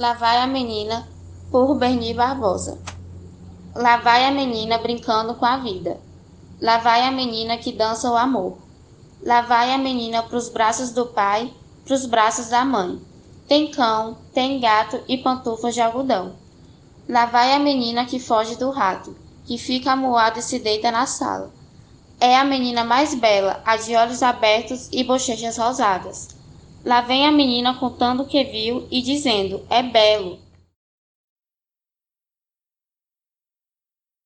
Lá vai a menina, por Berni Barbosa. Lá vai a menina brincando com a vida. Lá vai a menina que dança o amor. Lá vai a menina pros braços do pai, pros braços da mãe. Tem cão, tem gato e pantufas de algodão. Lá vai a menina que foge do rato, que fica amuada e se deita na sala. É a menina mais bela, a de olhos abertos e bochechas rosadas. Lá vem a menina contando o que viu e dizendo: É belo.